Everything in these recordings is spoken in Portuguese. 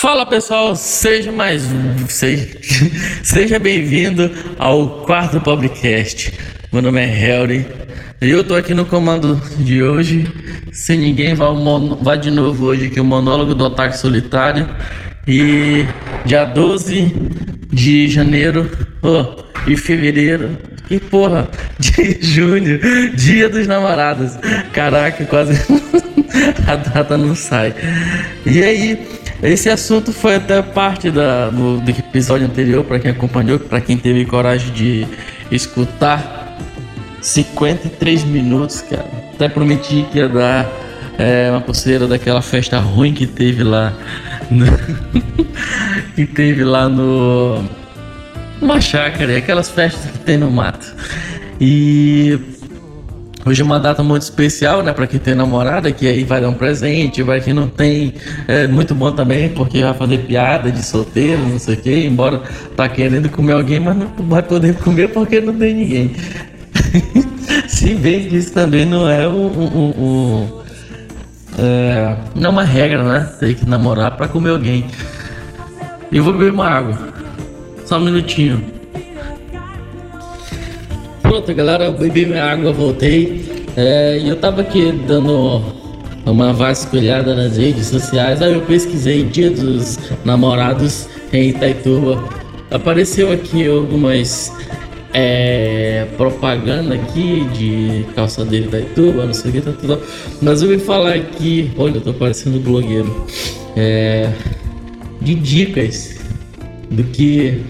Fala pessoal, seja mais seja, seja bem-vindo ao quarto Pobrecast. Meu nome é Harry e eu tô aqui no comando de hoje. Se ninguém vai, vai de novo hoje aqui o monólogo do ataque solitário. E dia 12 de janeiro oh, e fevereiro e porra, de junho, dia dos namorados. Caraca, quase a data não sai. E aí, esse assunto foi até parte da, do, do episódio anterior, para quem acompanhou, para quem teve coragem de escutar. 53 minutos, cara. Até prometi que ia dar é, uma pulseira daquela festa ruim que teve lá. No, que teve lá no. Uma chácara, aquelas festas que tem no mato. E Hoje é uma data muito especial, né, para quem tem namorada, que aí vai dar um presente, vai quem não tem, é muito bom também, porque vai fazer piada de solteiro, não sei o quê, embora tá querendo comer alguém, mas não vai poder comer porque não tem ninguém. Se bem que isso também não é um, um, um é, não é uma regra, né? Tem que namorar para comer alguém. E vou beber uma água. Só um minutinho. Pronto, galera, bebi minha água, voltei. É, eu tava aqui dando uma vasculhada nas redes sociais. Aí eu pesquisei Dia dos Namorados em Itaituba. Apareceu aqui algumas é, propaganda aqui de calçadeira Itaituba, não sei o que, tá tudo. Mas eu vim falar aqui, olha, eu tô parecendo blogueiro, é, de dicas do que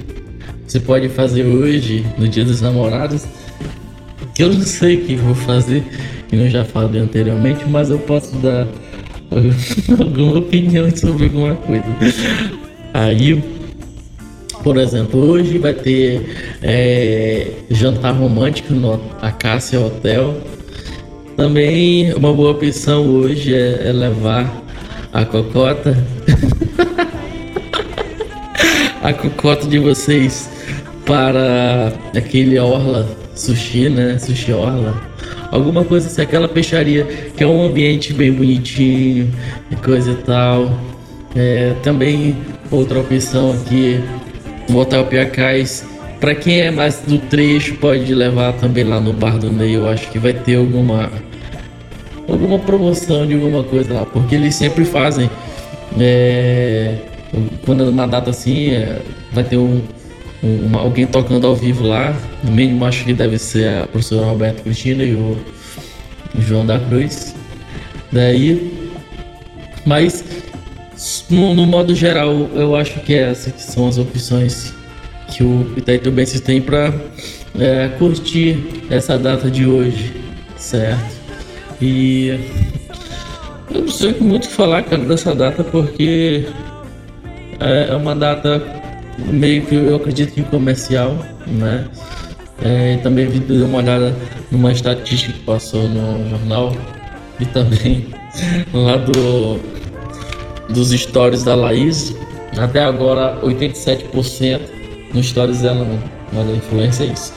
você pode fazer hoje no Dia dos Namorados eu não sei o que vou fazer, que eu já falei anteriormente, mas eu posso dar alguma opinião sobre alguma coisa. Aí, por exemplo, hoje vai ter é, jantar romântico no Acácia Hotel. Também uma boa opção hoje é, é levar a cocota. a cocota de vocês para aquele orla sushi, né? Sushi Orla. Alguma coisa assim, aquela peixaria que é um ambiente bem bonitinho e coisa e tal. É, também outra opção aqui, o Hotel Piacais. Para quem é mais do trecho, pode levar também lá no Bar do Ney. Eu acho que vai ter alguma alguma promoção de alguma coisa lá, porque eles sempre fazem. É, quando é uma data assim, é, vai ter um, um, alguém tocando ao vivo lá. No mínimo, acho que deve ser a professora Roberto Cristina e o, o João da Cruz. Daí, mas no, no, modo geral, eu acho que essas que são as opções que o Itaitubense tem para é, curtir essa data de hoje, certo? E eu não sei muito falar cara, dessa data porque é, é uma data meio que eu acredito que comercial, né? É, também vi dar uma olhada numa estatística que passou no jornal e também lá do dos stories da Laís. Até agora 87% nos stories dela, olha a influência é isso.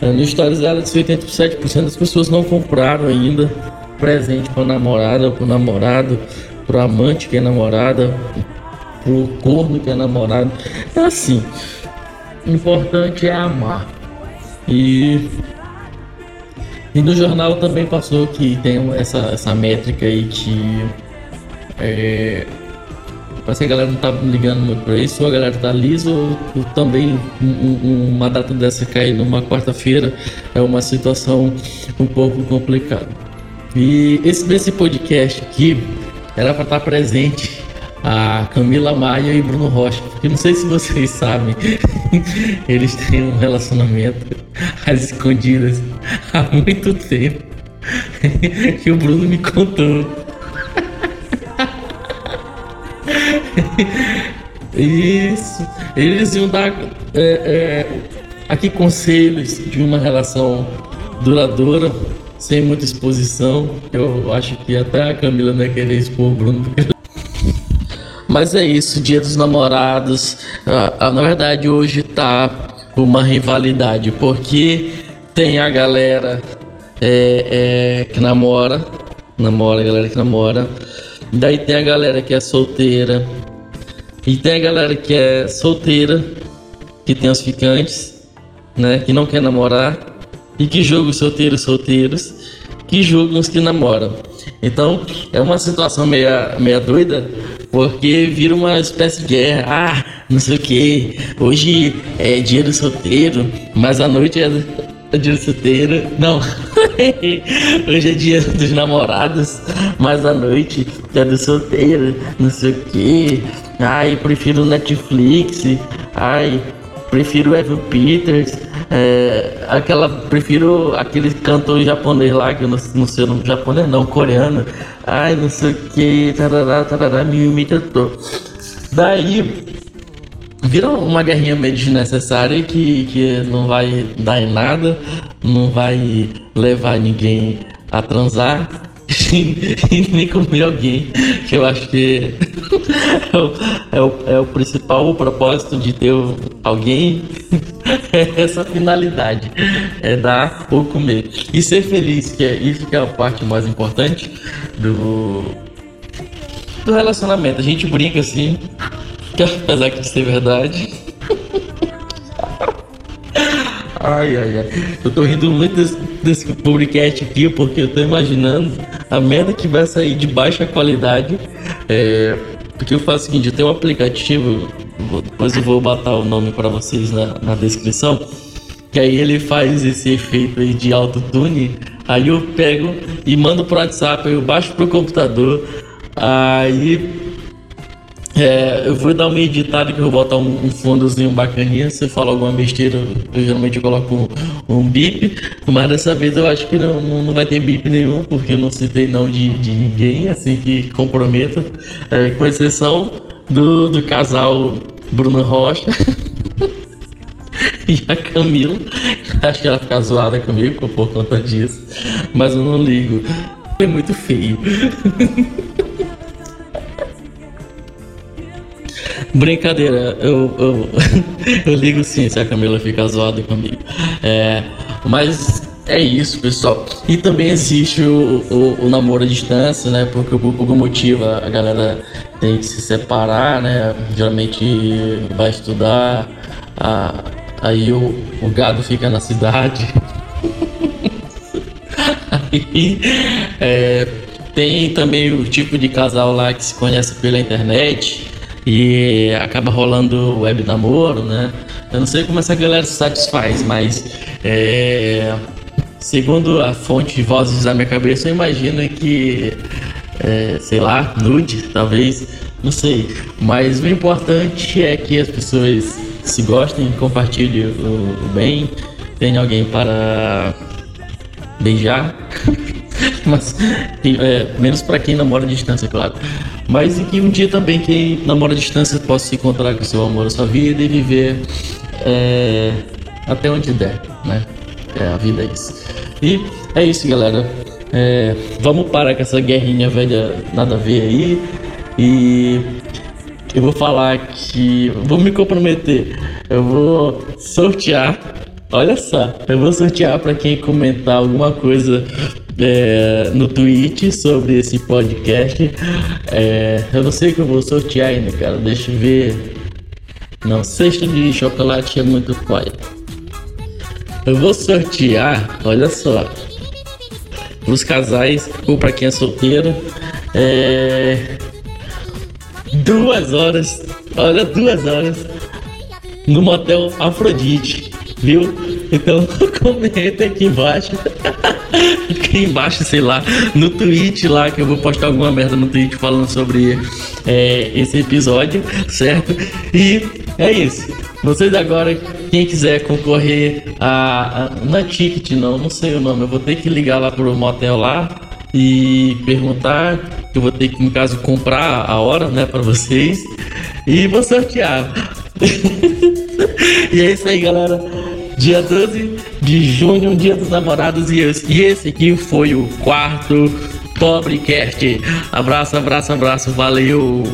É, nos stories dela, 87% das pessoas não compraram ainda presente para namorada, para namorado, para amante que é namorada, pro corno que é namorado. É assim. O importante é amar. E, e no jornal também passou que tem essa, essa métrica aí que é, parece que a galera não tá ligando muito pra isso, ou a galera tá liso, ou, também um, uma data dessa cair numa quarta-feira é uma situação um pouco complicada. E esse, nesse podcast aqui era para estar presente a Camila Maia e Bruno Rocha. Porque não sei se vocês sabem, eles têm um relacionamento às escondidas há muito tempo. que o Bruno me contou. Isso. Eles iam dar é, é, aqui conselhos de uma relação duradoura, sem muita exposição. Eu acho que até a Camila não ia querer expor o Bruno. Porque mas é isso, dia dos namorados. Na verdade, hoje tá uma rivalidade, porque tem a galera é, é, que namora, namora, a galera que namora. Daí tem a galera que é solteira. E tem a galera que é solteira, que tem os ficantes, né? Que não quer namorar. E que julga os solteiros solteiros, que julgam os que namoram. Então é uma situação meia, meia doida, porque vira uma espécie de guerra. Ah, não sei o que. Hoje é dia do solteiro, mas à noite é dia do solteiro. Não. Hoje é dia dos namorados, mas à noite é do solteiro, não sei o que. Ai, prefiro Netflix. Ai, prefiro Evan Peters. É, aquela, prefiro aquele cantor japonês lá, que eu não, não sei o nome japonês, não, coreano. Ai, não sei o que, tarará, tarará, me, tentou. Daí, vira uma guerrinha meio desnecessária que, que não vai dar em nada, não vai levar ninguém a transar e nem comer alguém, que eu acho que é o, é o, é o principal propósito de ter alguém, essa finalidade, é dar ou comer. E ser feliz, que é isso que é a parte mais importante do, do relacionamento. A gente brinca assim, que apesar de ser verdade. Ai, ai, ai. Eu tô rindo muito desse, desse podcast aqui porque eu tô imaginando a merda que vai sair de baixa qualidade. É, porque eu faço o seguinte, eu tenho um aplicativo, depois eu vou botar o nome para vocês na, na descrição, que aí ele faz esse efeito aí de autotune, aí eu pego e mando pro WhatsApp, eu baixo pro computador, aí é, eu vou dar uma editada que eu vou botar um, um fundozinho bacaninha. Se fala alguma besteira, eu geralmente coloco um, um bip. Mas dessa vez eu acho que não, não, não vai ter bip nenhum, porque eu não citei não de, de ninguém, assim que comprometa. É, com exceção do, do casal Bruno Rocha. e a Camila. Acho que ela fica zoada comigo por conta disso. Mas eu não ligo. É muito feio. Brincadeira, eu, eu, eu, ligo sim se a Camila fica zoada comigo. É, mas é isso, pessoal. E também existe o, o, o namoro à distância, né? Porque por algum motivo a galera tem que se separar, né? Geralmente vai estudar, a, aí o, o gado fica na cidade. aí, é, tem também o tipo de casal lá que se conhece pela internet e acaba rolando web namoro, né? Eu não sei como essa galera se satisfaz, mas é, segundo a fonte de vozes da minha cabeça, eu imagino que, é, sei lá, nude, talvez, não sei. Mas o importante é que as pessoas se gostem, compartilhem o, o bem, tenha alguém para beijar. Mas é, menos para quem namora à distância, claro. Mas e que um dia também quem namora à distância possa se encontrar com seu amor, sua vida e viver é, até onde der, né? É, a vida é isso. E é isso, galera. É, vamos parar com essa guerrinha velha nada a ver aí. E eu vou falar que. Vou me comprometer. Eu vou sortear. Olha só, eu vou sortear para quem comentar alguma coisa é, no tweet sobre esse podcast. É, eu não sei o que eu vou sortear ainda, cara. Deixa eu ver. Não, cesta de chocolate é muito pai. Eu vou sortear, olha só, os casais ou para quem é solteiro, é, duas horas, olha, duas horas no motel Afrodite, viu? Então comenta aqui embaixo. aqui embaixo, sei lá, no tweet lá, que eu vou postar alguma merda no tweet falando sobre é, esse episódio, certo? E é isso. Vocês agora, quem quiser concorrer a, a. É ticket, não, não sei o nome. Eu vou ter que ligar lá pro motel lá e perguntar. Que eu vou ter que, no caso, comprar a hora, né, para vocês. E vou sortear. e é isso aí, galera. Dia 12 de junho, dia dos namorados. E e esse aqui foi o quarto Pobrecast. Abraço, abraço, abraço. Valeu.